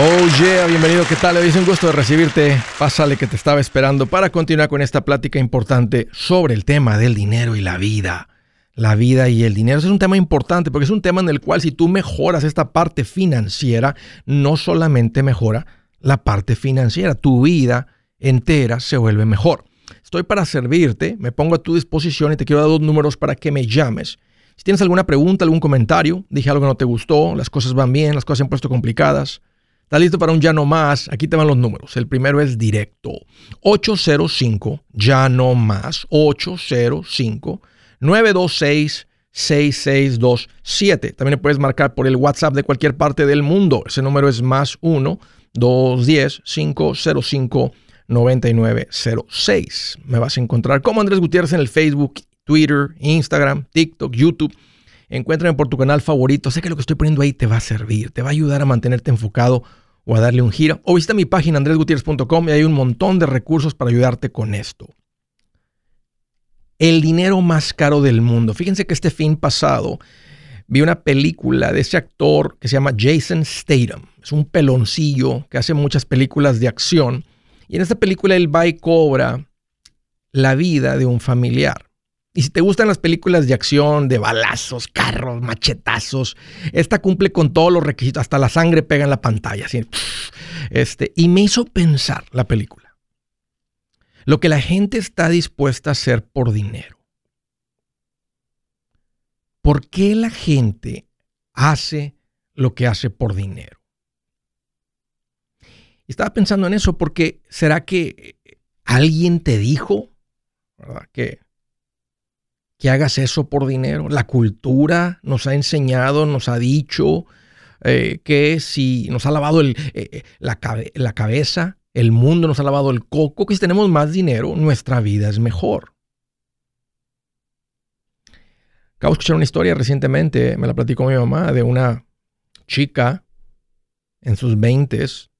Oh yeah, bienvenido, ¿qué tal? Es un gusto de recibirte. Pásale que te estaba esperando para continuar con esta plática importante sobre el tema del dinero y la vida. La vida y el dinero es un tema importante porque es un tema en el cual si tú mejoras esta parte financiera, no solamente mejora la parte financiera, tu vida entera se vuelve mejor. Estoy para servirte, me pongo a tu disposición y te quiero dar dos números para que me llames. Si tienes alguna pregunta, algún comentario, dije algo que no te gustó, las cosas van bien, las cosas se han puesto complicadas, ¿Estás listo para un ya no más? Aquí te van los números. El primero es directo. 805 ya no más. 805 926 6627. También puedes marcar por el WhatsApp de cualquier parte del mundo. Ese número es más 1 210 505 9906. Me vas a encontrar como Andrés Gutiérrez en el Facebook, Twitter, Instagram, TikTok, YouTube. Encuéntrame por tu canal favorito. Sé que lo que estoy poniendo ahí te va a servir, te va a ayudar a mantenerte enfocado o a darle un giro. O visita mi página andresgutierrez.com y hay un montón de recursos para ayudarte con esto. El dinero más caro del mundo. Fíjense que este fin pasado vi una película de ese actor que se llama Jason Statham. Es un peloncillo que hace muchas películas de acción. Y en esta película él va y cobra la vida de un familiar. Y si te gustan las películas de acción, de balazos, carros, machetazos, esta cumple con todos los requisitos, hasta la sangre pega en la pantalla. Este, y me hizo pensar la película. Lo que la gente está dispuesta a hacer por dinero. ¿Por qué la gente hace lo que hace por dinero? Estaba pensando en eso porque ¿será que alguien te dijo ¿verdad? que que hagas eso por dinero. La cultura nos ha enseñado, nos ha dicho eh, que si nos ha lavado eh, eh, la, la cabeza, el mundo nos ha lavado el coco, que si tenemos más dinero, nuestra vida es mejor. Acabo de escuchar una historia recientemente, me la platicó mi mamá, de una chica en sus veintes.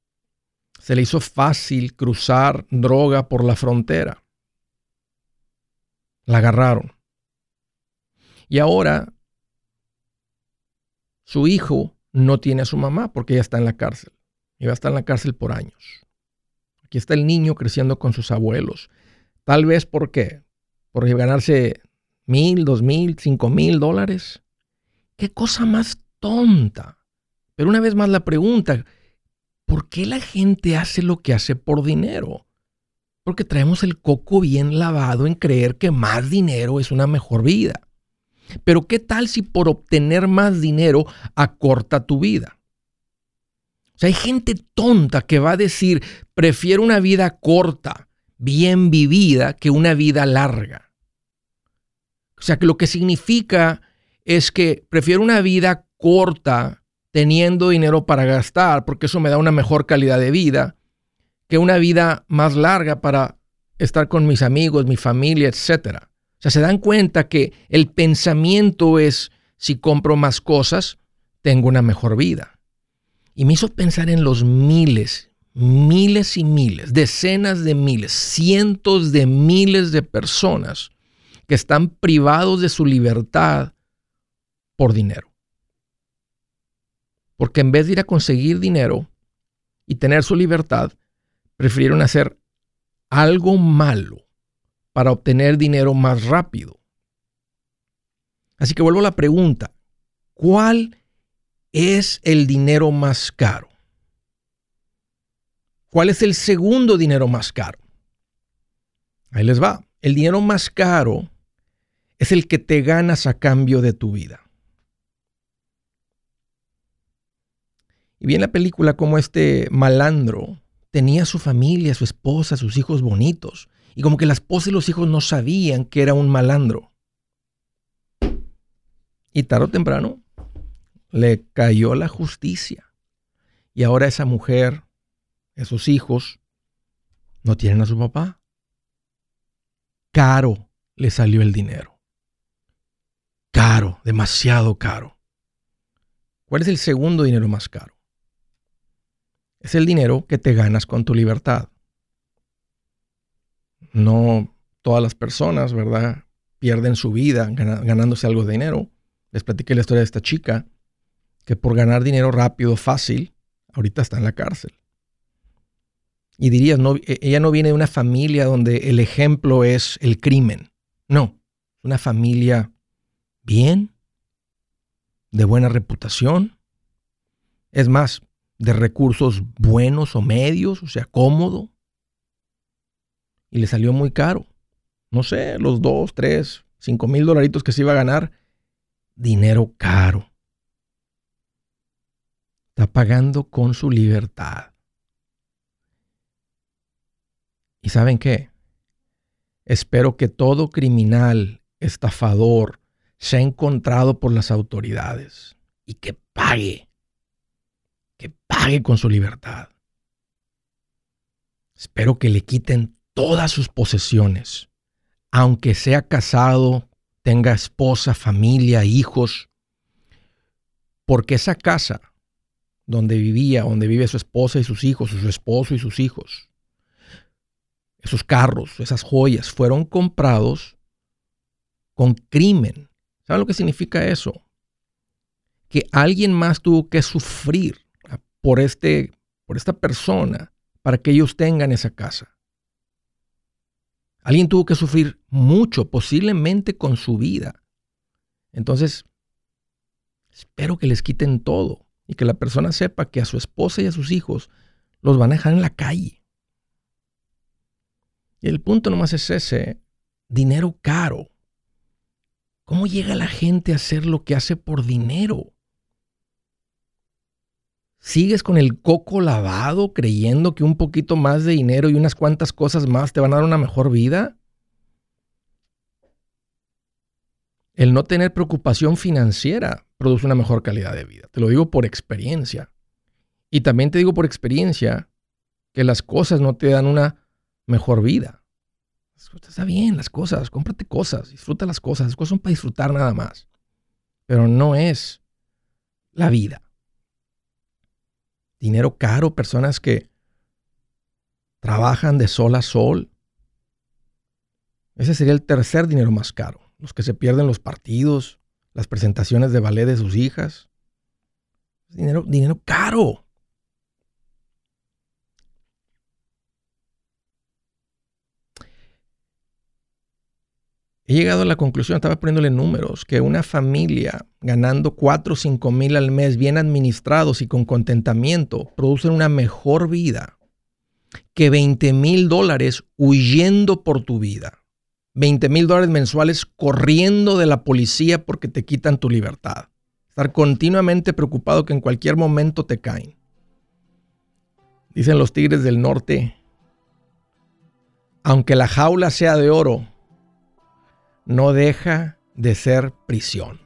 Se le hizo fácil cruzar droga por la frontera. La agarraron. Y ahora su hijo no tiene a su mamá porque ella está en la cárcel. Y va a estar en la cárcel por años. Aquí está el niño creciendo con sus abuelos. Tal vez por qué? Por ganarse mil, dos mil, cinco mil dólares. Qué cosa más tonta. Pero una vez más la pregunta, ¿por qué la gente hace lo que hace por dinero? Porque traemos el coco bien lavado en creer que más dinero es una mejor vida. Pero ¿qué tal si por obtener más dinero acorta tu vida? O sea, hay gente tonta que va a decir, prefiero una vida corta, bien vivida, que una vida larga. O sea, que lo que significa es que prefiero una vida corta teniendo dinero para gastar, porque eso me da una mejor calidad de vida, que una vida más larga para estar con mis amigos, mi familia, etcétera. O sea, se dan cuenta que el pensamiento es, si compro más cosas, tengo una mejor vida. Y me hizo pensar en los miles, miles y miles, decenas de miles, cientos de miles de personas que están privados de su libertad por dinero. Porque en vez de ir a conseguir dinero y tener su libertad, prefirieron hacer algo malo para obtener dinero más rápido. Así que vuelvo a la pregunta, ¿cuál es el dinero más caro? ¿Cuál es el segundo dinero más caro? Ahí les va. El dinero más caro es el que te ganas a cambio de tu vida. Y vi en la película como este malandro tenía su familia, su esposa, sus hijos bonitos, y como que la esposa y los hijos no sabían que era un malandro. Y tarde o temprano le cayó la justicia. Y ahora esa mujer, esos hijos, no tienen a su papá. Caro le salió el dinero. Caro, demasiado caro. ¿Cuál es el segundo dinero más caro? Es el dinero que te ganas con tu libertad no todas las personas, ¿verdad? Pierden su vida ganándose algo de dinero. Les platiqué la historia de esta chica que por ganar dinero rápido, fácil, ahorita está en la cárcel. Y dirías, no, e, ella no viene de una familia donde el ejemplo es el crimen. No, una familia bien, de buena reputación, es más, de recursos buenos o medios, o sea, cómodo. Y le salió muy caro. No sé, los dos, tres, cinco mil dolaritos que se iba a ganar. Dinero caro. Está pagando con su libertad. ¿Y saben qué? Espero que todo criminal, estafador, sea encontrado por las autoridades y que pague que pague con su libertad. Espero que le quiten todas sus posesiones, aunque sea casado, tenga esposa, familia, hijos, porque esa casa donde vivía, donde vive su esposa y sus hijos, su esposo y sus hijos, esos carros, esas joyas, fueron comprados con crimen. ¿Saben lo que significa eso? Que alguien más tuvo que sufrir por, este, por esta persona para que ellos tengan esa casa. Alguien tuvo que sufrir mucho, posiblemente con su vida. Entonces, espero que les quiten todo y que la persona sepa que a su esposa y a sus hijos los van a dejar en la calle. Y el punto nomás es ese, dinero caro. ¿Cómo llega la gente a hacer lo que hace por dinero? ¿Sigues con el coco lavado creyendo que un poquito más de dinero y unas cuantas cosas más te van a dar una mejor vida? El no tener preocupación financiera produce una mejor calidad de vida. Te lo digo por experiencia. Y también te digo por experiencia que las cosas no te dan una mejor vida. Está bien, las cosas, cómprate cosas, disfruta las cosas. Las cosas son para disfrutar nada más. Pero no es la vida dinero caro, personas que trabajan de sol a sol. Ese sería el tercer dinero más caro. Los que se pierden los partidos, las presentaciones de ballet de sus hijas. Dinero, dinero caro. He llegado a la conclusión, estaba poniéndole números, que una familia ganando 4 o 5 mil al mes, bien administrados y con contentamiento, producen una mejor vida que 20 mil dólares huyendo por tu vida. 20 mil dólares mensuales corriendo de la policía porque te quitan tu libertad. Estar continuamente preocupado que en cualquier momento te caen. Dicen los tigres del norte, aunque la jaula sea de oro, no deja de ser prisión.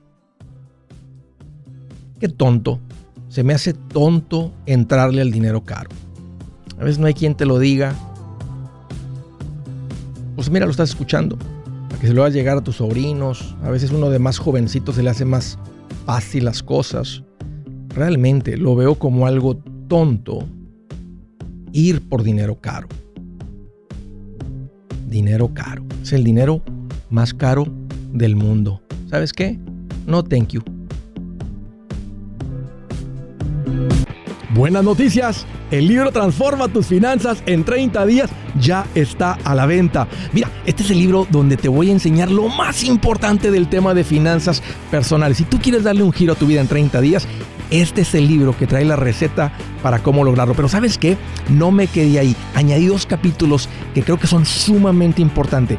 Qué tonto. Se me hace tonto entrarle al dinero caro. A veces no hay quien te lo diga. Pues mira, lo estás escuchando. Para que se lo a llegar a tus sobrinos. A veces uno de más jovencito se le hace más fácil las cosas. Realmente lo veo como algo tonto ir por dinero caro. Dinero caro. Es el dinero más caro del mundo. ¿Sabes qué? No, thank you. Buenas noticias. El libro Transforma tus finanzas en 30 días ya está a la venta. Mira, este es el libro donde te voy a enseñar lo más importante del tema de finanzas personales. Si tú quieres darle un giro a tu vida en 30 días, este es el libro que trae la receta para cómo lograrlo. Pero sabes qué? No me quedé ahí. Añadí dos capítulos que creo que son sumamente importantes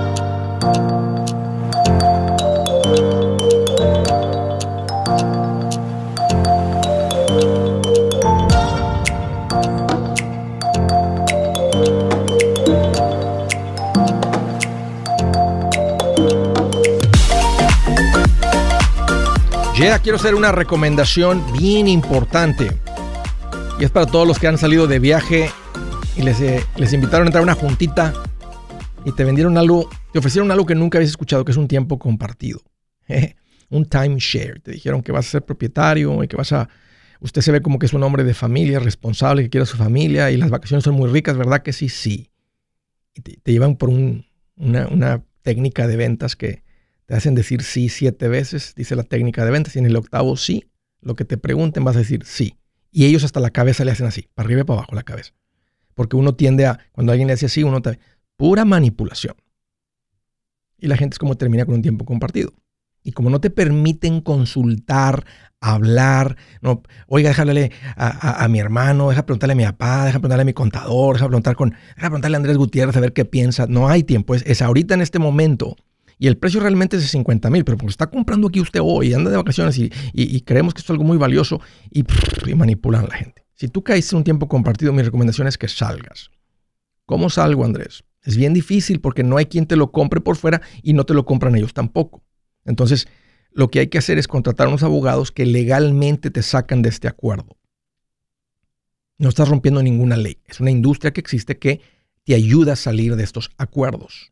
Quiero hacer una recomendación bien importante. Y es para todos los que han salido de viaje y les, eh, les invitaron a entrar a una juntita y te vendieron algo, te ofrecieron algo que nunca habías escuchado, que es un tiempo compartido. un timeshare. Te dijeron que vas a ser propietario y que vas a... Usted se ve como que es un hombre de familia, responsable, que quiere a su familia y las vacaciones son muy ricas, ¿verdad que sí? Sí. Te, llevan por un, una, una técnica de ventas que te hacen decir sí siete veces, dice la técnica de ventas, y en el octavo sí, lo que te pregunten vas a decir sí. Y ellos hasta la cabeza le hacen así, para arriba y para abajo la cabeza. Porque uno tiende a, cuando alguien le hace así, uno te... Pura manipulación. Y la gente es como termina con un tiempo compartido. Y como no te permiten consultar, hablar, no, oiga, déjale a, a, mi hermano, deja preguntarle a mi papá, deja preguntarle a mi contador, deja preguntar con, deja preguntarle a Andrés Gutiérrez a ver qué piensa. No hay tiempo, es, es ahorita en este momento y el precio realmente es de 50 mil, pero porque está comprando aquí usted hoy, anda de vacaciones y, creemos que esto es algo muy valioso y, manipulan a la gente. Si tú caíste en un tiempo compartido, mi recomendación es que salgas. ¿Cómo salgo, Andrés? Es bien difícil porque no hay quien te lo compre por fuera y no te lo compran ellos tampoco. Entonces, lo que hay que hacer es contratar a unos abogados que legalmente te sacan de este acuerdo. No estás rompiendo ninguna ley. Es una industria que existe que te ayuda a salir de estos acuerdos.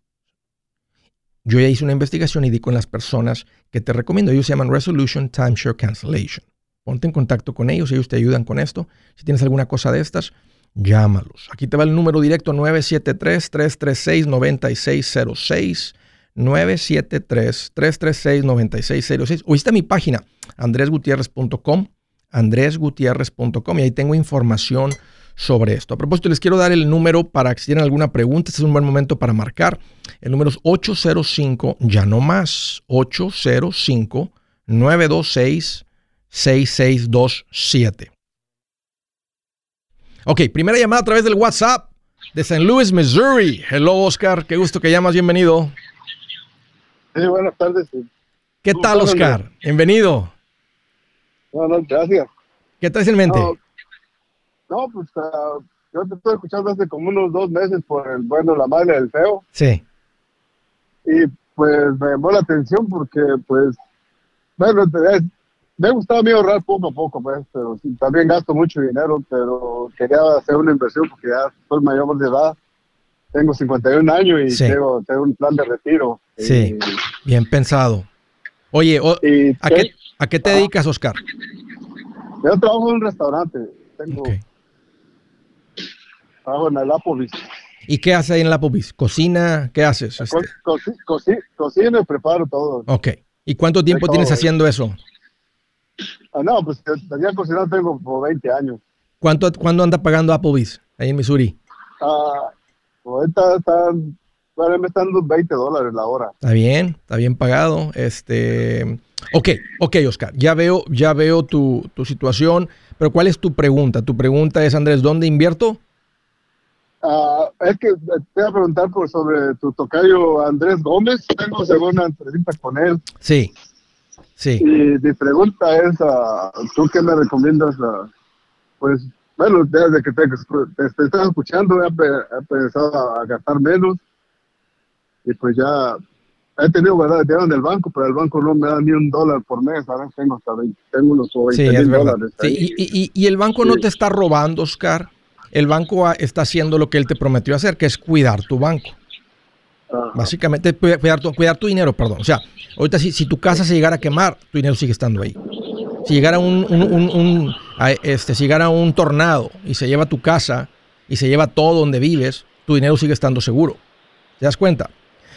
Yo ya hice una investigación y di con las personas que te recomiendo. Ellos se llaman Resolution Timeshare Cancellation. Ponte en contacto con ellos, ellos te ayudan con esto. Si tienes alguna cosa de estas, llámalos. Aquí te va el número directo 973-336-9606. 973-336-9606. O está mi página, andresgutierrez.com, andresgutierrez.com, y ahí tengo información sobre esto. A propósito, les quiero dar el número para que si tienen alguna pregunta, este es un buen momento para marcar. El número es 805, ya no más, 805-926-6627. Ok, primera llamada a través del WhatsApp de St. Louis, Missouri. Hello, Oscar, qué gusto que llamas, bienvenido. Sí, buenas tardes. ¿Qué tal, Oscar? Bienvenido. Bueno, gracias. ¿Qué traes en mente? No, pues ah, yo te estoy escuchando hace como unos dos meses por el bueno, la madre del feo. Sí. Y pues me llamó la atención porque, pues, bueno, me ha gustado a mí ahorrar poco a poco, pues, pero sí, también gasto mucho dinero, pero quería hacer una inversión porque ya soy mayor de edad. Tengo 51 años y tengo, un plan de retiro. Sí, bien pensado. Oye, ¿a, qué, ¿a, qué, te dedicas, Oscar? Yo trabajo en un restaurante. Tengo Trabajo en el Applebee's. ¿Y qué haces ahí en el Applebee's? ¿Cocina? ¿Qué haces? Este? cocino y preparo todo. Ok. ¿Y cuánto tiempo tienes haciendo eso? Ah, no, pues tenía cocinado tengo como 20 años. ¿Cuánto, ¿Cuándo anda pagando Applebee's ahí en Missouri? Ah, ahorita están, bueno, me están dando 20 dólares la hora. Está bien, está bien pagado. Este, ok, ok, Oscar, ya veo, ya veo tu, tu situación, pero ¿cuál es tu pregunta? Tu pregunta es, Andrés, ¿dónde invierto? Uh, es que te voy a preguntar por sobre tu tocayo Andrés Gómez. Tengo segunda entrevista con él. Sí, sí. Y mi pregunta es, uh, ¿tú qué me recomiendas? Uh, pues, bueno, desde que te, te, estás escuchando he, he, pensado a gastar menos. Y pues ya he tenido ¿verdad? dinero en el banco, pero el banco no me da ni un dólar por mes. Ahora tengo hasta 20, tengo unos 20 Sí, es mil dólares. Sí, y, y- y el banco no te está robando, Oscar. El banco está haciendo lo que él te prometió hacer, que es cuidar tu banco. Ajá. Básicamente, cu- cuidar tu, cuidar tu dinero, perdón. O sea, ahorita si, si tu casa se llegara a quemar, tu dinero sigue estando ahí. Si llegara un, un- un- un- a- este, si llegara un tornado y se lleva tu casa y se lleva todo donde vives, tu dinero sigue estando seguro. ¿Te das cuenta?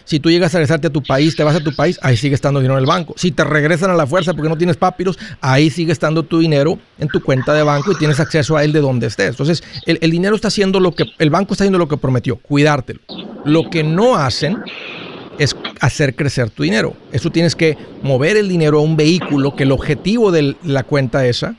Si tú llegas a regresarte a tu país, te vas a tu país, ahí sigue estando dinero en el banco. Si te regresan a la fuerza porque no tienes papiros, ahí sigue estando tu dinero en tu cuenta de banco y tienes acceso a él de donde estés. Entonces, el, el dinero está haciendo lo que, el banco está haciendo lo que prometió, cuidártelo. Lo que no hacen es hacer crecer tu dinero. Eso tienes que mover el dinero a un vehículo que el objetivo de la cuenta esa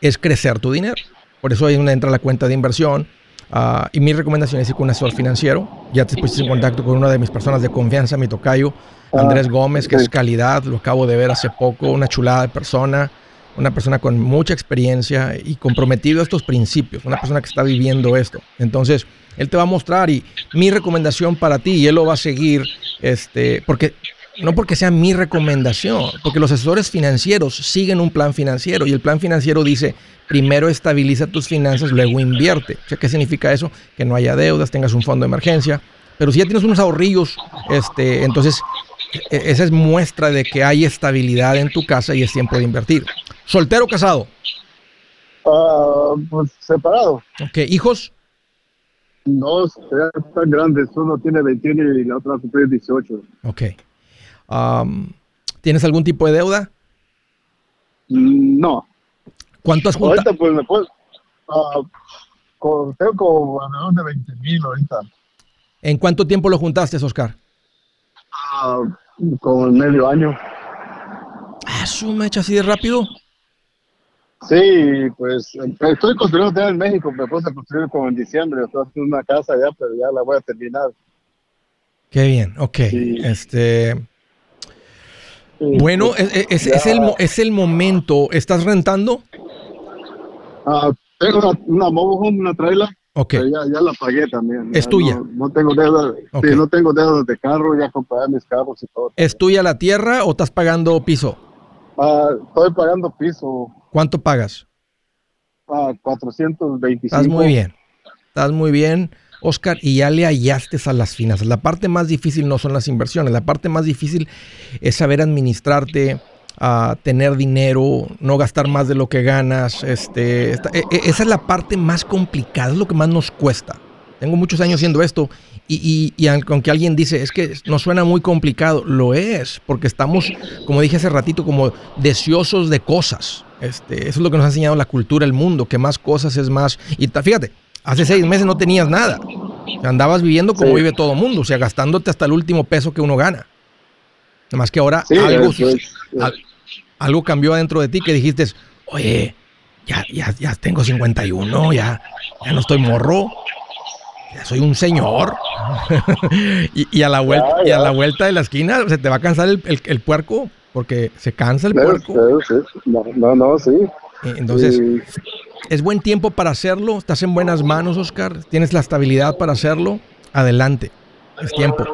es crecer tu dinero. Por eso ahí entra la cuenta de inversión. Ah, y mi recomendación es ir con un asesor financiero. Ya te pusiste en contacto con una de mis personas de confianza, mi tocayo, Andrés Gómez, que es calidad. Lo acabo de ver hace poco. Una chulada de persona. Una persona con mucha experiencia y comprometido a estos principios. Una persona que está viviendo esto. Entonces, él te va a mostrar y mi recomendación para ti, y él lo va a seguir, este, porque no porque sea mi recomendación, porque los asesores financieros siguen un plan financiero y el plan financiero dice, primero estabiliza tus finanzas, luego invierte. O sea, ¿qué significa eso? Que no haya deudas, tengas un fondo de emergencia. Pero si ya tienes unos ahorrillos, este, entonces e- esa es muestra de que hay estabilidad en tu casa y es tiempo de invertir. ¿Soltero o casado? Ah, pues separado. Ok, ¿hijos? Ya están grandes. Uno tiene 21 y la otra cumplir 18. Ok. Am, ¿Tienes algún tipo de deuda? No. ¿Cuánto has juntado? Ahorita pues me puedo... ah, con- tengo como alrededor de 20 mil ahorita. ¿En cuánto tiempo lo juntaste, Oscar? Ah, como en medio año. Ah, su mecha así de rápido. Sí, pues estoy construyendo ya en México, me puse a construir como en diciembre, estoy haciendo una casa ya, pero ya la voy a terminar. Qué bien, ok. Sí. Este, bueno, pues, es, es- ya- es el, es el momento. ¿Estás rentando? ah, tengo una, una mobile home, una trailer, Ok. pero ya, ya la pagué también. ¿Es Ya tuya? No, no tengo deuda, Ok. sí, no tengo deudas de carro, ya compré mis carros y todo. ¿Es tuya la tierra o estás pagando piso? Ah, estoy pagando piso ¿Cuánto pagas? a 425. Estás muy bien. Estás muy bien, Oscar, y ya le hallaste a las finanzas. La parte más difícil no son las inversiones, la parte más difícil es saber administrarte, a tener dinero, no gastar más de lo que ganas. Este, e- e- esa es la parte más complicada, es lo que más nos cuesta. Tengo muchos años haciendo esto y, y, y aunque alguien dice, es que no suena muy complicado, lo es, porque estamos, como dije hace ratito, como deseosos de cosas. Este, eso es lo que nos ha enseñado la cultura, el mundo, que más cosas es más. Y fíjate, hace seis meses no tenías nada. Andabas viviendo como Sí. vive todo mundo, o sea, gastándote hasta el último peso que uno gana. Nada más que ahora Sí, algo, es- algo cambió adentro de ti que dijiste, oye, ya, ya, ya tengo 51, ya, ya no estoy morro, ya soy un señor. y, y a la vuelta, Ya, y a ya. la vuelta de la esquina se te va a cansar el, el- el puerco, porque se cansa el puerco. No, no, no, sí. Entonces, Sí. Es buen tiempo para hacerlo, estás en buenas manos, Oscar, tienes la estabilidad para hacerlo, adelante, es tiempo.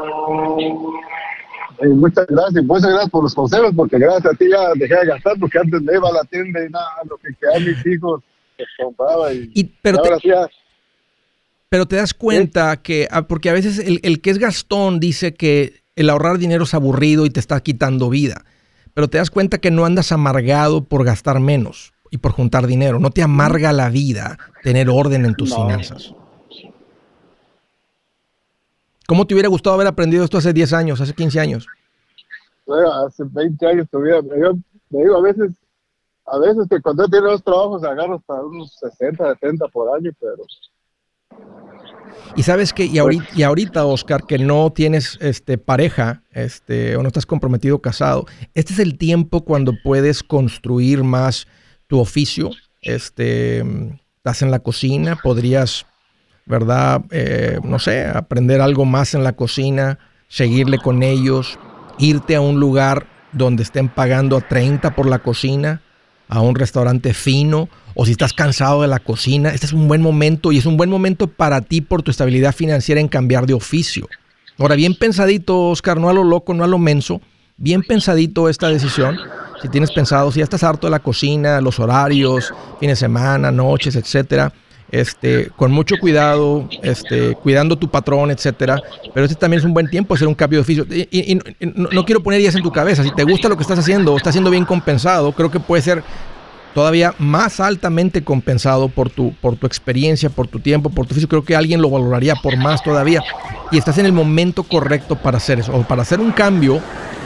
Eh, muchas gracias, muchas gracias por los consejos, porque gracias a ti ya dejé de gastar, porque antes me iba a la tienda y nada, lo que quedaban mis hijos, pues compraba y, Y, pero te- ahora ya- Pero te das cuenta que, ah, porque a veces el, el que es Gastón dice que el ahorrar dinero es aburrido y te está quitando vida. Pero te das cuenta que no andas amargado por gastar menos y por juntar dinero. No te amarga la vida tener orden en tus No. finanzas. ¿Cómo te hubiera gustado haber aprendido esto hace 10 años, hace 15 años? bueno, hace 20 años todavía, yo me digo a veces, a veces que cuando tiene dos trabajos agarro hasta unos 60, 70 por año, pero Y sabes que, y ahorita, y ahorita, Oscar, que no tienes este, pareja, este, o no estás comprometido casado, este es el tiempo cuando puedes construir más tu oficio. Este, estás en la cocina, podrías, ¿verdad? Eh, no sé, aprender algo más en la cocina, seguirle con ellos, irte a un lugar donde estén pagando a 30 por la cocina, a un restaurante fino, o si estás cansado de la cocina, este es un buen momento y es un buen momento para ti por tu estabilidad financiera en cambiar de oficio. Ahora, bien pensadito, Oscar, no a lo loco, no a lo menso, bien pensadito esta decisión. Si tienes pensado, si ya estás harto de la cocina, los horarios, fines de semana, noches, etcétera, este, con mucho cuidado, este, cuidando tu patrón, etcétera. Pero este también es un buen tiempo hacer un cambio de oficio. Y, no, quiero poner ideas en tu cabeza. Si te gusta lo que estás haciendo o estás siendo bien compensado, creo que puede ser todavía más altamente compensado por tu, por tu experiencia, por tu tiempo, por tu oficio. Creo que alguien lo valoraría por más todavía. Y estás en el momento correcto para hacer eso, o para hacer un cambio,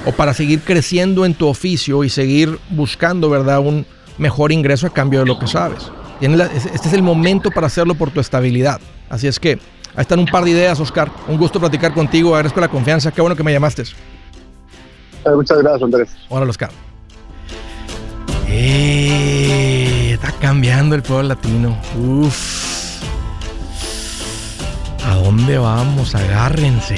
o para seguir creciendo en tu oficio y seguir buscando, ¿verdad?, un mejor ingreso a cambio de lo que sabes. Este es el momento para hacerlo por tu estabilidad. Así es que ahí están un par de ideas, Oscar. Un gusto platicar contigo. Agradezco la confianza. Qué bueno que me llamaste. Eh, muchas gracias, Andrés. Hola, Oscar. Eh, está cambiando el pueblo latino. Uf. ¿A dónde vamos? Agárrense.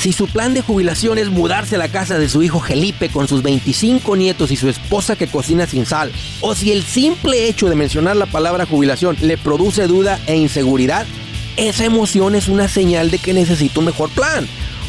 Si su plan de jubilación es mudarse a la casa de su hijo Felipe con sus 25 nietos y su esposa que cocina sin sal, o si el simple hecho de mencionar la palabra jubilación le produce duda e inseguridad, esa emoción es una señal de que necesita un mejor plan.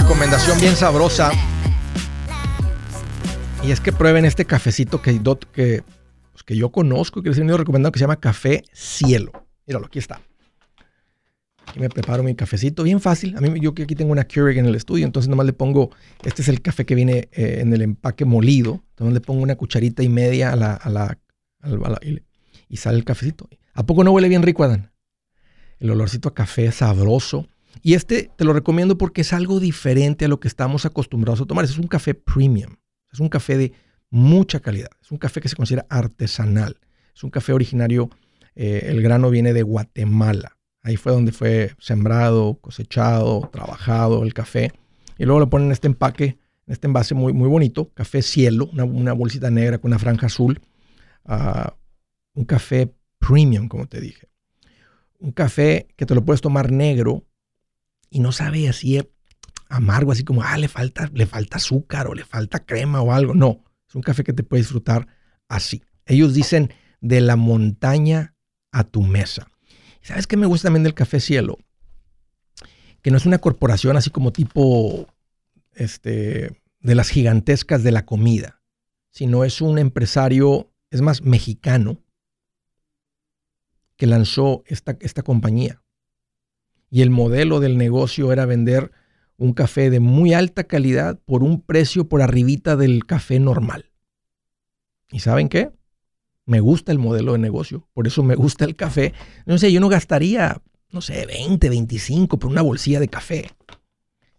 Recomendación bien sabrosa. Y es que prueben este cafecito que, que, pues, que yo conozco, que les he venido recomendando, que se llama Café Cielo. Míralo, aquí está. Aquí me preparo mi cafecito, bien fácil. A mí, yo aquí tengo una Keurig en el estudio, entonces nomás le pongo, este es el café que viene eh, en el empaque molido. Entonces le pongo una cucharita y media a la, a la, y, sale el cafecito. ¿A poco no huele bien rico, Adán? El olorcito a café sabroso. Y este te lo recomiendo porque es algo diferente a lo que estamos acostumbrados a tomar. Es un café premium. Es un café de mucha calidad. Es un café que se considera artesanal. Es un café originario, eh, el grano viene de Guatemala. Ahí fue donde fue sembrado, cosechado, trabajado el café. Y luego lo ponen en este empaque, en este envase muy, muy bonito, café cielo, una, bolsita negra con una franja azul. Ah, un café premium, como te dije. Un café que te lo puedes tomar negro y no sabe así amargo, así como, ah, le falta, le falta azúcar o le falta crema o algo. No, es un café que te puedes disfrutar así. Ellos dicen de la montaña a tu mesa. ¿Sabes qué me gusta también del Café Cielo? Que no es una corporación así como tipo este, de las gigantescas de la comida, sino es un empresario, es más, mexicano, que lanzó esta, esta compañía y el modelo del negocio era vender un café de muy alta calidad por un precio por arribita del café normal. ¿Y saben qué? Me gusta el modelo de negocio, por eso me gusta el café. No sé, yo no gastaría, no sé, 20, 25 por una bolsilla de café.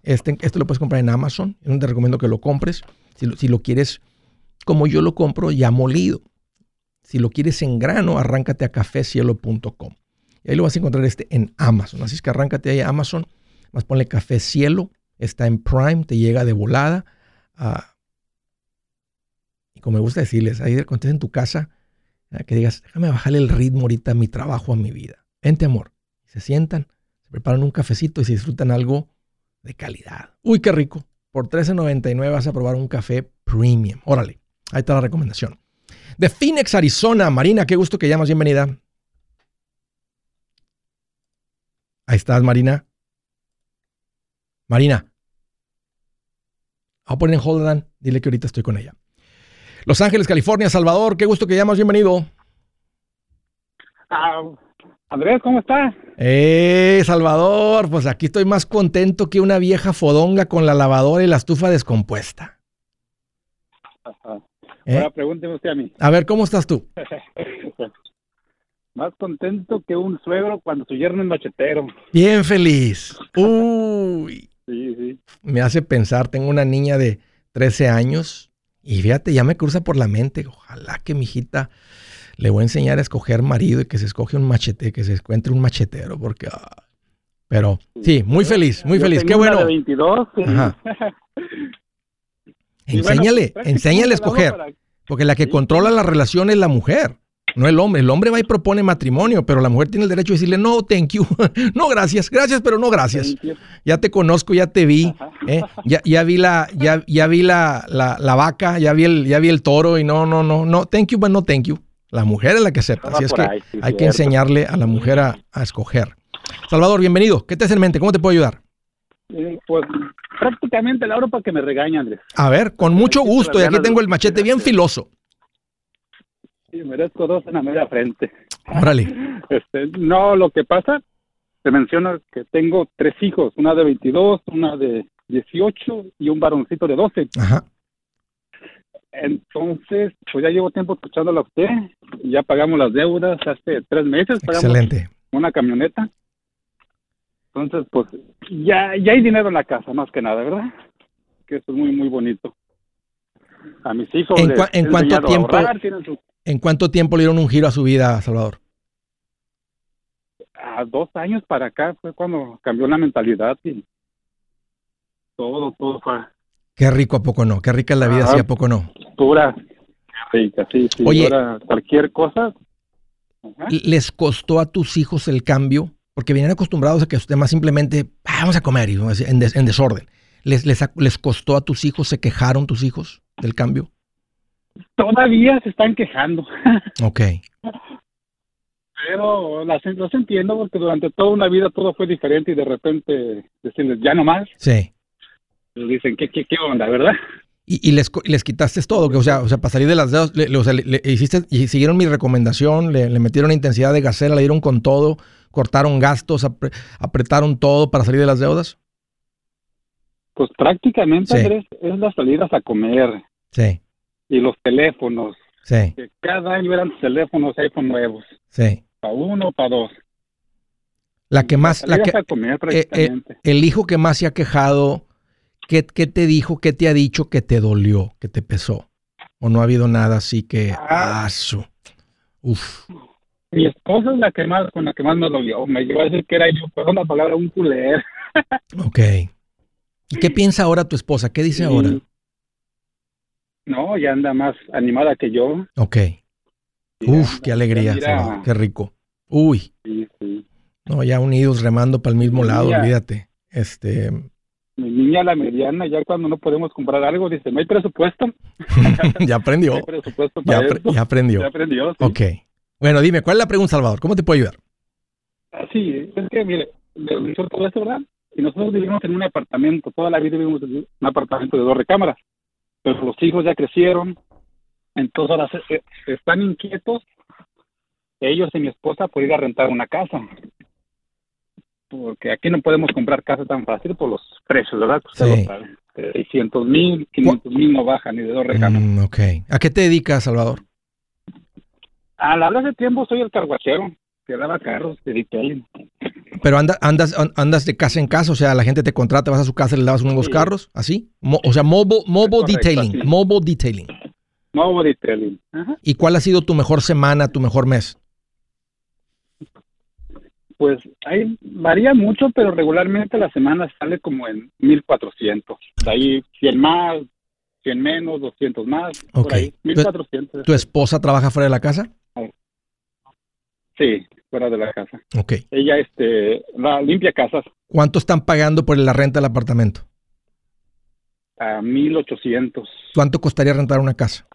Este, lo puedes comprar en Amazon, yo te recomiendo que lo compres. Si lo, si lo quieres como yo lo compro, ya molido. Si lo quieres en grano, arráncate a cafecielo.com. Y ahí lo vas a encontrar este en Amazon. Así es que arráncate ahí a Amazon, más ponle café cielo, está en Prime, te llega de volada. Ah, y como me gusta decirles, ahí cuando en tu casa, ah, que digas, déjame bajarle el ritmo ahorita a mi trabajo, a mi vida. Vente, amor. Se sientan, se preparan un cafecito y se disfrutan algo de calidad. Uy, qué rico. Por $13.99 vas a probar un café premium. Órale, ahí está la recomendación. De Phoenix, Arizona. Marina, qué gusto que llamas. Bienvenida. Ahí estás, Marina. Marina. Voy a poner en hold Dile que ahorita estoy con ella. Los Ángeles, California, Salvador. Qué gusto que llamas. Bienvenido. Ah, Andrés, ¿cómo estás? ¡Eh, Salvador! Pues aquí estoy más contento que una vieja fodonga con la lavadora y la estufa descompuesta. ¿Eh? Ahora pregúnteme usted a mí. A ver, ¿cómo estás tú? más contento que un suegro cuando su yerno es machetero. Bien feliz. Uy. Sí, sí. Me hace pensar, tengo una niña de 13 años y fíjate, ya me cruza por la mente, ojalá que mi hijita le voy a enseñar a escoger marido y que se escoge un machete, que se encuentre un machetero, porque... ah, pero sí, muy feliz, muy Yo feliz, qué bueno. de 22. sí. Ajá. Y bueno, Enséñale, enséñale a escoger, porque la que controla la relación es la mujer. No el hombre. El hombre va y propone matrimonio, pero la mujer tiene el derecho de decirle, no, thank you. no, gracias. Gracias, pero no gracias. Ya te conozco, ya te vi. ¿eh? Ya, ya vi la, ya, ya vi la, la, la vaca, ya vi el, ya vi el toro y no, no, no, no, thank you, but no thank you. La mujer es la que acepta. Así es que hay que enseñarle a la mujer a, a escoger. Salvador, bienvenido. ¿Qué te hace en mente? ¿Cómo te puedo ayudar? Eh, Pues prácticamente la hora para que me regañe, Andrés. A ver, con mucho gusto. Y aquí tengo el machete bien filoso. Sí, merezco dos en la media frente. Órale. Este, no, lo que pasa, te menciona que tengo tres hijos, una de 22, una de 18 y un varoncito de 12. Ajá. Entonces, pues ya llevo tiempo escuchándolo a usted. Ya pagamos las deudas hace tres meses. Pagamos Excelente. una camioneta. Entonces, pues ya, ya hay dinero en la casa, más que nada, ¿verdad? Que eso es muy, muy bonito. A mis hijos ¿En les en cuánto tiempo- ahorrar, tienen su- ¿En cuánto tiempo le dieron un giro a su vida, Salvador? a dos años para acá fue cuando cambió la mentalidad y todo, todo fue Qué rico a poco no. Qué rica es la vida, sí a poco no. pura rica, sí, sí. Oye. Cualquier cosa. ajá. ¿Les costó a tus hijos el cambio? Porque venían acostumbrados a que usted más simplemente, "Ah, vamos a comer, y en, des- en desorden. ¿Les, les, ¿Les costó a tus hijos? ¿Se quejaron tus hijos del cambio? Todavía se están quejando, Ok. pero las, los entiendo porque durante toda una vida todo fue diferente y de repente decirles ya no más, Sí. les dicen ¿qué, qué, qué onda, verdad? Y, y les, quitaste todo, que, o sea, o sea, para salir de las dedos, le, le- o sea, le- le hiciste, y siguieron mi recomendación, le, le metieron intensidad de gasera, le dieron con todo, cortaron gastos, apre- apretaron todo para salir de las deudas. Pues prácticamente, Sí. Andrés, es las salidas a comer Sí, y los teléfonos, sí, que cada año eran teléfonos iPhone nuevos, sí. para uno, para dos. La que más, la que, comer eh, eh, el hijo que más se ha quejado, ¿qué, qué te dijo, qué te ha dicho que te dolió, que te pesó? ¿O no ha habido nada así que, Ah. ah, su, uf, Mi esposa es la que más, con la que más me dolió. Me llegó a decir que era yo, perdón la palabra, un culero. ok. ¿Y qué piensa ahora tu esposa? ¿Qué dice ahora? No, ya anda más animada que yo. Ok. Uf, qué alegría, Salvador, qué rico. Uy, sí, sí. no, ya unidos remando para el mismo lado, Mira. olvídate. Este, Mi niña, la mediana, ya cuando no podemos comprar algo, dice, no hay presupuesto. ya No aprendió, hay presupuesto ya, para esto. ya aprendió. Ya aprendió, sí. Ok. Bueno, dime, ¿cuál es la pregunta, Salvador? ¿Cómo te puedo ayudar? Sí, es que, mire, todo esto, ¿verdad? Y nosotros vivimos en un apartamento, toda la vida vivimos en un apartamento de dos recámaras, pero los hijos ya crecieron, entonces ahora se- se- están inquietos ellos y mi esposa por ir a rentar una casa. Porque aquí no podemos comprar casa tan fácil por los precios, ¿verdad? Usted Sí. lo sabe. De 600 mil, 500 mil no bajan ni de dos recámaras. Mm, ok. ¿A qué te dedicas, Salvador? A la hora de tiempo soy el carguachero, que daba carros de detailing. Pero anda- andas, an- andas de casa en casa, o sea, la gente te contrata, vas a su casa le lavas nuevos Sí. carros, ¿así? Mo- o sea, mobile, mobile correcto, detailing, así. mobile detailing. No detailing. Ajá. ¿Y cuál ha sido tu mejor semana, tu mejor mes? Pues ahí varía mucho, pero regularmente la semana sale como en 1400. De ahí 100 más, 100 menos, 200 más. Ok. Por ahí, 1400. ¿Tu esposa trabaja fuera de la casa? Sí, fuera de la casa. Ok. Ella este, la limpia casas ¿Cuánto están pagando por la renta del apartamento? a 1800. ¿Cuánto costaría rentar una casa?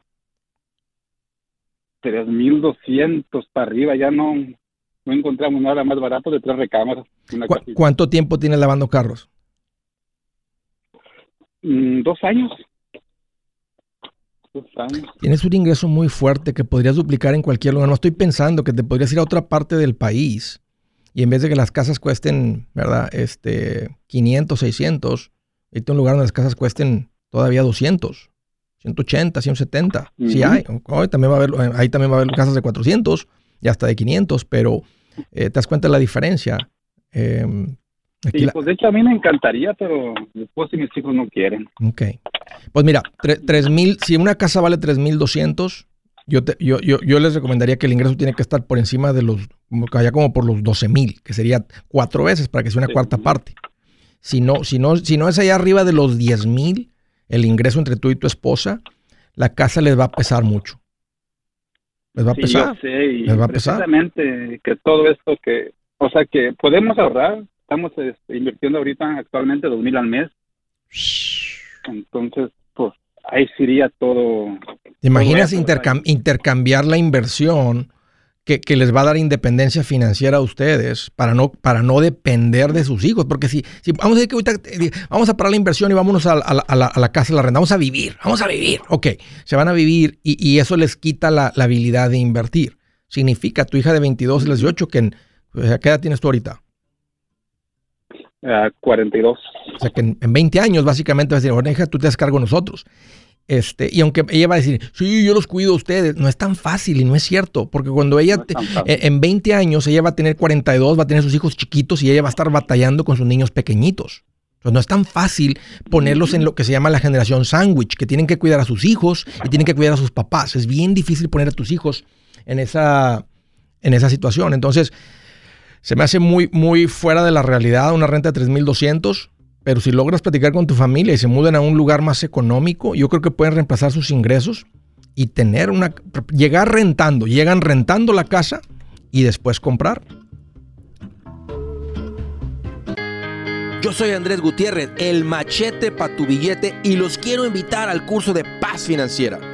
3200 para arriba. Ya no, no encontramos nada más barato de tres recámaras. Una ¿Cu- casita. ¿Cuánto tiempo tienes lavando carros? Mm, dos años. Tienes un ingreso muy fuerte que podrías duplicar en cualquier lugar. No estoy pensando que te podrías ir a otra parte del país y en vez de que las casas cuesten, ¿verdad? Este, 500, 600, irte a un lugar donde las casas cuesten todavía 200, 180, 170. Sí hay. Hoy también va a haber, ahí también va a haber casas de 400 y hasta de 500, pero eh, te das cuenta de la diferencia. Em, sí, pues de hecho a mí me encantaría, pero después si mis hijos no quieren. Ok. Pues mira, 3.000, si una casa vale 3.200, yo, yo, yo, yo, les recomendaría que el ingreso tiene que estar por encima de los, allá como por los 12 mil, que sería cuatro veces para que sea una cuarta parte. Si no, si no, si no es allá arriba de los 10 mil, el ingreso entre tú y tu esposa, la casa les va a pesar mucho. Les va a pesar. les va a precisamente que todo esto que, o sea, que podemos ahorrar, estamos este, invirtiendo ahorita actualmente dos mil al mes. Entonces, pues ahí sería todo ¿Te imaginas intercambiar la inversión que, les va a dar independencia financiera a ustedes para no, para no depender de sus hijos? Porque si, si vamos a decir que ahorita eh, vamos a parar la inversión y vámonos a, la, casa de la renta, vamos a vivir, vamos a vivir. Ok, se van a vivir y, eso les quita la, habilidad de invertir. Significa tu hija de 22 y 18 que, ¿qué edad tienes tú ahorita? 42. O sea que en, 20 años básicamente vas a decir, hija, tú te das cargo nosotros. Este, y aunque ella va a decir, sí, yo los cuido a ustedes, no es tan fácil y no es cierto, porque cuando ella, en 20 años, ella va a tener 42, va a tener sus hijos chiquitos y ella va a estar batallando con sus niños pequeñitos. Entonces no es tan fácil ponerlos en lo que se llama la generación sándwich, que tienen que cuidar a sus hijos y tienen que cuidar a sus papás. Es bien difícil poner a tus hijos en esa, en esa situación. Entonces, se me hace muy, muy fuera de la realidad una renta de 3.200 pero si logras platicar con tu familia y se mudan a un lugar más económico, yo creo que pueden reemplazar sus ingresos y tener una... Llegar rentando, llegan rentando la casa y después comprar. Yo soy Andrés Gutiérrez, el machete para tu billete y los quiero invitar al curso de paz financiera.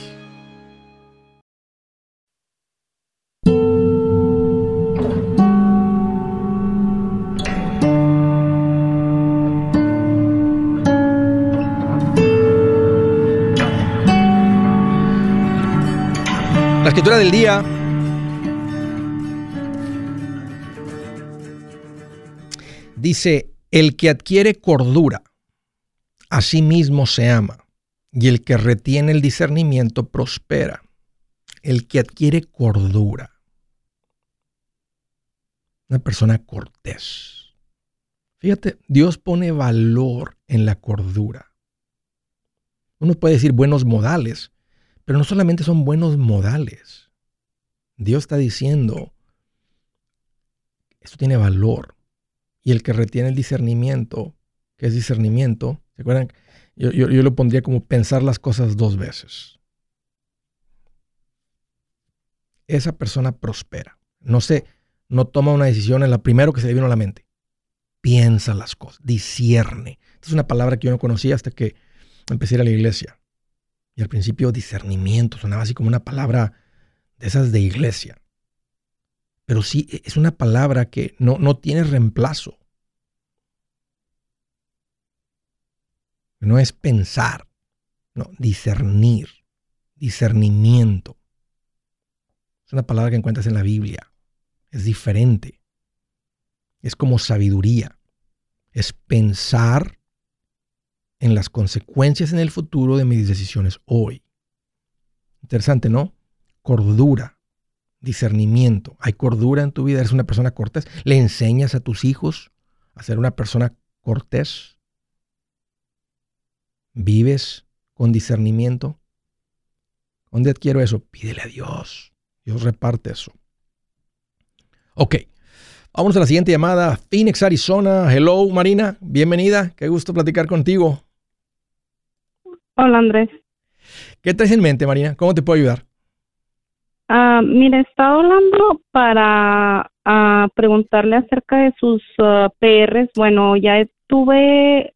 Escritura del día. Dice, el que adquiere cordura, a sí mismo se ama, y el que retiene el discernimiento prospera. El que adquiere cordura. Una persona cortés. Fíjate, Dios pone valor en la cordura. Uno puede decir buenos modales, pero no solamente son buenos modales. Dios está diciendo, esto tiene valor. Y el que retiene el discernimiento, que es discernimiento, ¿se acuerdan? Yo, yo, lo pondría como pensar las cosas dos veces. Esa persona prospera. No sé, no toma una decisión en la primero que se le vino a la mente. Piensa las cosas, discierne. Esta es una palabra que yo no conocía hasta que empecé a ir a la iglesia. Y al principio discernimiento sonaba así como una palabra de esas de iglesia. Pero sí, e, es una palabra que no, no tiene reemplazo. No es pensar, no, discernir, discernimiento. Es una palabra que encuentras en la Biblia. Es diferente. Es como sabiduría. Es pensar en las consecuencias en el futuro de mis decisiones hoy. Interesante, ¿no? Cordura, discernimiento. ¿Hay cordura en tu vida? ¿Eres una persona cortés? ¿Le enseñas a tus hijos a ser una persona cortés? ¿Vives con discernimiento? ¿Dónde adquiero eso? Pídele a Dios. Dios reparte eso. Ok. Vamos a la siguiente llamada. Phoenix, Arizona. Hello, Marina. Bienvenida. Qué gusto platicar contigo. Hola, Andrés. ¿Qué traes en mente, Marina? ¿Cómo te puedo ayudar? Uh, mire, estaba hablando para ah, preguntarle acerca de sus ah, PRs. Bueno, ya tuve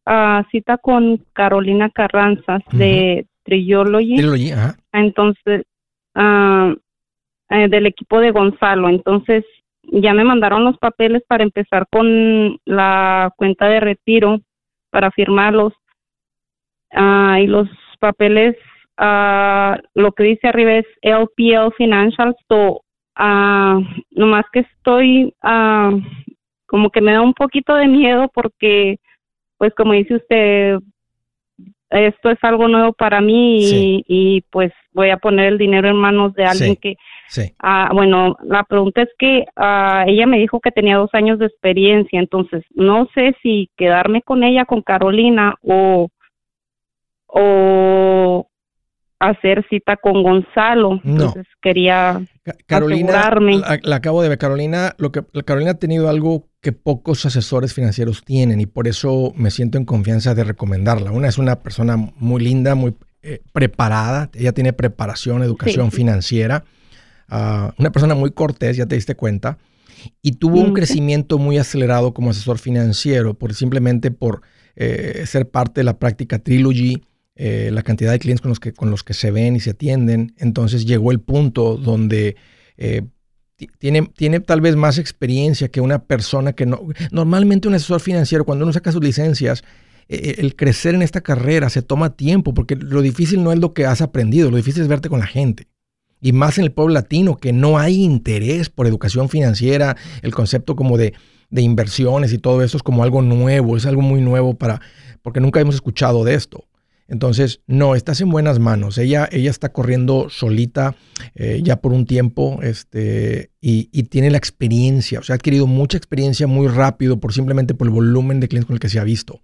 cita con Carolina Carranzas de Triology. Triology, ajá. Entonces, eh, del equipo de Gonzalo. Entonces, ya me mandaron los papeles para empezar con la cuenta de retiro para firmarlos. Y los papeles uh, lo que dice arriba es LPL Financial, so, uh, nomás que estoy, uh, como que me da un poquito de miedo porque, pues como dice usted, esto es algo nuevo para mí y, pues voy a poner el dinero en manos de alguien que, sí. bueno, la pregunta es que ella me dijo que tenía dos años de experiencia, entonces no sé si quedarme con ella, con Carolina o o hacer cita con Gonzalo. Entonces quería Carolina, la, acabo de ver. Carolina, lo que Carolina ha tenido algo que pocos asesores financieros tienen y por eso me siento en confianza de recomendarla. Una es una persona muy linda, muy eh, preparada. Ella tiene preparación, educación financiera. Ah, una persona muy cortés, ya te diste cuenta. Y tuvo un crecimiento muy acelerado como asesor financiero, por simplemente por eh, ser parte de la práctica Trilogy eh, la cantidad de clientes con los, que, con los que se ven y se atienden. Entonces llegó el punto donde eh, tiene, tiene tal vez más experiencia que una persona que no... Normalmente un asesor financiero, cuando uno saca sus licencias, eh, el crecer en esta carrera se toma tiempo, porque lo difícil no es lo que has aprendido, lo difícil es verte con la gente. Y más en el pueblo latino, que no hay interés por educación financiera, el concepto como de, de inversiones y todo eso es como algo nuevo, es algo muy nuevo para, porque nunca hemos escuchado de esto. Entonces, no, estás en buenas manos. Ella, ella está corriendo solita eh, ya por un tiempo este, y, tiene la experiencia, o sea, ha adquirido mucha experiencia muy rápido por simplemente por el volumen de clientes con el que se ha visto.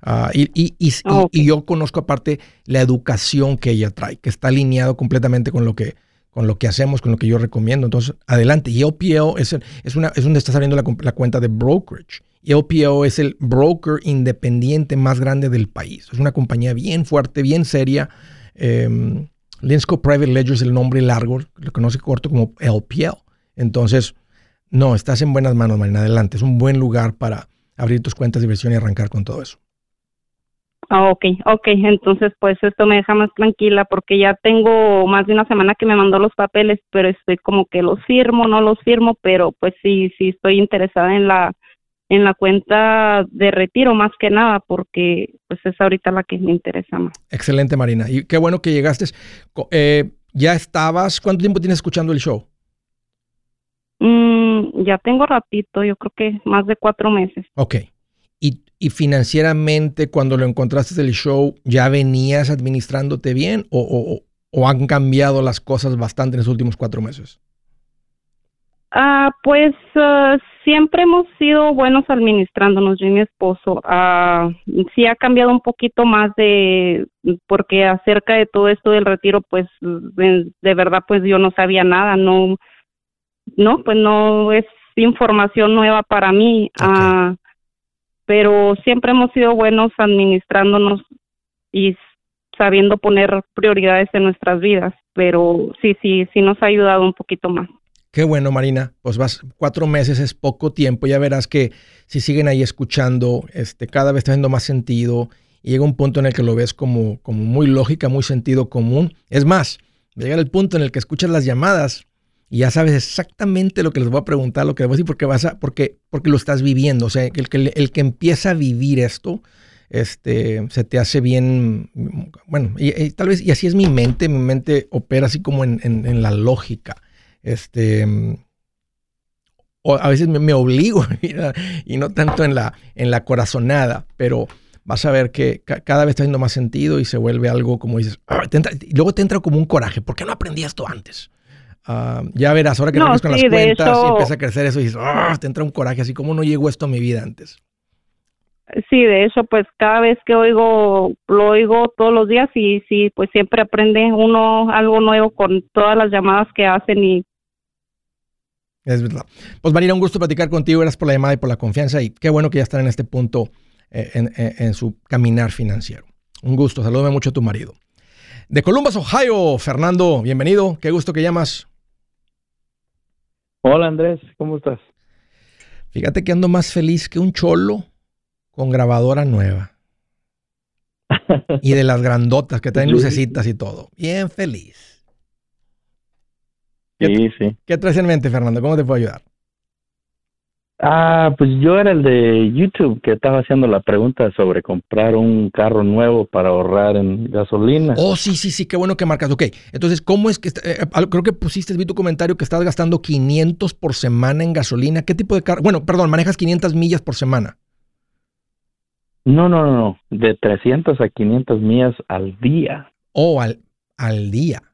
Ah, y, ah, y, yo conozco aparte la educación que ella trae, que está alineado completamente con lo que, con lo que hacemos, con lo que yo recomiendo. Entonces, adelante. Y LPO es, es, una, es donde está saliendo la, la cuenta de brokerage. LPO es el broker independiente más grande del país. Es una compañía bien fuerte, bien seria. Eh, Linsco Private Ledger es el nombre largo, lo conoce corto como LPL. Entonces, no, estás en buenas manos, Marina. Adelante. Es un buen lugar para abrir tus cuentas de inversión y arrancar con todo eso. Ah, ok, ok. Entonces, pues esto me deja más tranquila porque ya tengo más de una semana que me mandó los papeles, pero estoy como que los firmo, no los firmo, pero pues sí, sí estoy interesada en la en la cuenta de retiro más que nada porque pues es ahorita la que me interesa más. Excelente Marina y qué bueno que llegaste. Eh, ¿Ya estabas? ¿Cuánto tiempo tienes escuchando el show? Mm, ya tengo ratito, yo creo que más de cuatro meses. Ok. ¿Y, y financieramente cuando lo encontraste el show ya venías administrándote bien o, o, o han cambiado las cosas bastante en los últimos cuatro meses? Ah, pues ah, siempre hemos sido buenos administrándonos, yo y mi esposo. Ah, sí ha cambiado un poquito más de, porque acerca de todo esto del retiro, pues de, verdad, pues yo no sabía nada, no, no, pues no es información nueva para mí. Ah, pero siempre hemos sido buenos administrándonos y sabiendo poner prioridades en nuestras vidas, pero sí, sí, sí nos ha ayudado un poquito más. Qué bueno, Marina. Pues vas, cuatro meses es poco tiempo. Ya verás que si siguen ahí escuchando, este, cada vez está haciendo más sentido y llega un punto en el que lo ves como, como muy lógica, muy sentido común. Es más, llega el punto en el que escuchas las llamadas y ya sabes exactamente lo que les voy a preguntar, lo que les voy a decir, porque, vas a, porque, porque lo estás viviendo. O sea, el que, el que empieza a vivir esto, este, se te hace bien, bueno, y, tal vez, y así es mi mente, mi mente opera así como en, en la lógica. Este, o a veces me, obligo y no tanto en la, en la corazonada, pero vas a ver que cada vez está haciendo más sentido y se vuelve algo como dices, ah, y luego te entra como un coraje, ¿por qué no aprendí esto antes? Ah, ya verás, ahora que no, con las cuentas y empieza a crecer eso y dices, ah, te entra un coraje, así como no llegó esto a mi vida antes. Sí, de hecho, pues cada vez que oigo, lo oigo todos los días y sí, pues siempre aprende uno algo nuevo con todas las llamadas que hacen y es verdad. Pues Marina, un gusto platicar contigo. Gracias por la llamada y por la confianza. Y qué bueno que ya están en este punto eh, en, su caminar financiero. Un gusto. Salúdame mucho a tu marido. De Columbus, Ohio, Fernando, bienvenido. Qué gusto que llamas. Hola Andrés, ¿cómo estás? Fíjate que ando más feliz que un cholo con grabadora nueva. y de las grandotas que traen lucecitas y todo. Bien feliz. Sí, sí. ¿Qué traes en mente, Fernando? ¿Cómo te puedo ayudar? Ah, pues yo era el de YouTube que estaba haciendo la pregunta sobre comprar un carro nuevo para ahorrar en gasolina. Oh, sí, sí, sí, qué bueno que marcas. Ok, entonces, ¿cómo es que, eh, creo que pusiste, vi tu comentario que estás gastando 500 por semana en gasolina. ¿Qué tipo de carro? Bueno, perdón, manejas 500 millas por semana. No, no, no, no, de 300 a 500 millas al día. Oh, al, al día.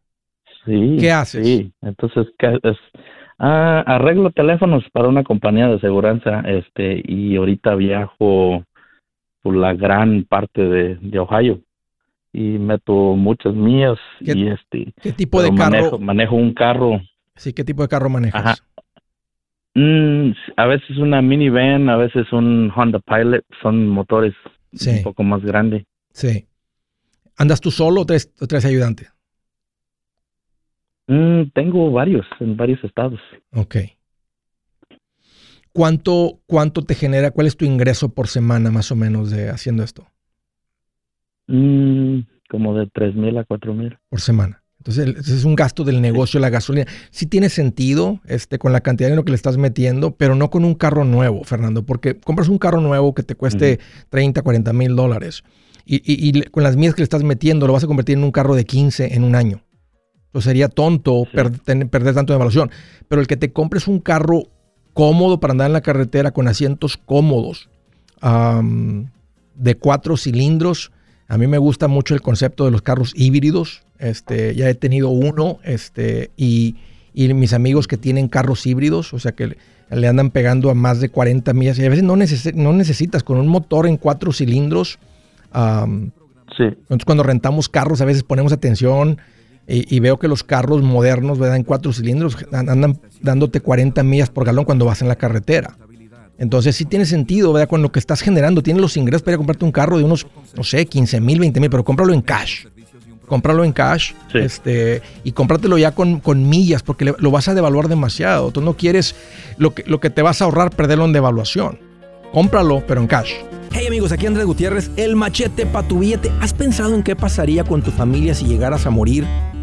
Sí. ¿Qué haces? Sí, entonces es, ah, arreglo teléfonos para una compañía de seguridad este, y ahorita viajo por la gran parte de, Ohio y meto muchas mías y este ¿Qué tipo de carro? Manejo, un carro. Sí, ¿qué tipo de carro manejas? Mm, a veces una minivan, a veces un Honda Pilot, son motores un poco más grandes. Sí. ¿Andas tú solo o tres, o tres ayudantes? Mm, tengo varios, en varios estados. Ok. ¿Cuánto, ¿Cuánto te genera, cuál es tu ingreso por semana más o menos de haciendo esto? Mm, como de tres mil a cuatro mil. Por semana. Entonces, es un gasto del negocio, la gasolina. Sí tiene sentido este, con la cantidad de dinero que le estás metiendo, pero no con un carro nuevo, Fernando, porque compras un carro nuevo que te cueste 30, 40 mil dólares y, y, con las mías que le estás metiendo lo vas a convertir en un carro de 15 en un año. Pues sería tonto perder tanto de evaluación. Pero el que te compres un carro cómodo para andar en la carretera con asientos cómodos, de cuatro cilindros. A mí me gusta mucho el concepto de los carros híbridos. Este, ya he tenido uno este, y, mis amigos que tienen carros híbridos, o sea que le, andan pegando a más de 40 millas y a veces no, no necesitas con un motor en cuatro cilindros. sí. Entonces cuando rentamos carros a veces ponemos atención y, veo que los carros modernos, ¿verdad? En cuatro cilindros andan dándote 40 millas por galón cuando vas en la carretera. Entonces sí tiene sentido, ¿verdad? Con lo que estás generando, tienes los ingresos para ir a comprarte un carro de unos, no sé, 15 mil, 20 mil, pero cómpralo en cash. Cómpralo en cash este, y cómpratelo ya con, con millas porque lo vas a devaluar demasiado. Tú no quieres lo que, lo que te vas a ahorrar perderlo en devaluación. Cómpralo, pero en cash. Hey amigos, aquí Andrés Gutiérrez, el machete para tu billete. ¿Has pensado en qué pasaría con tu familia si llegaras a morir?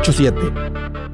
87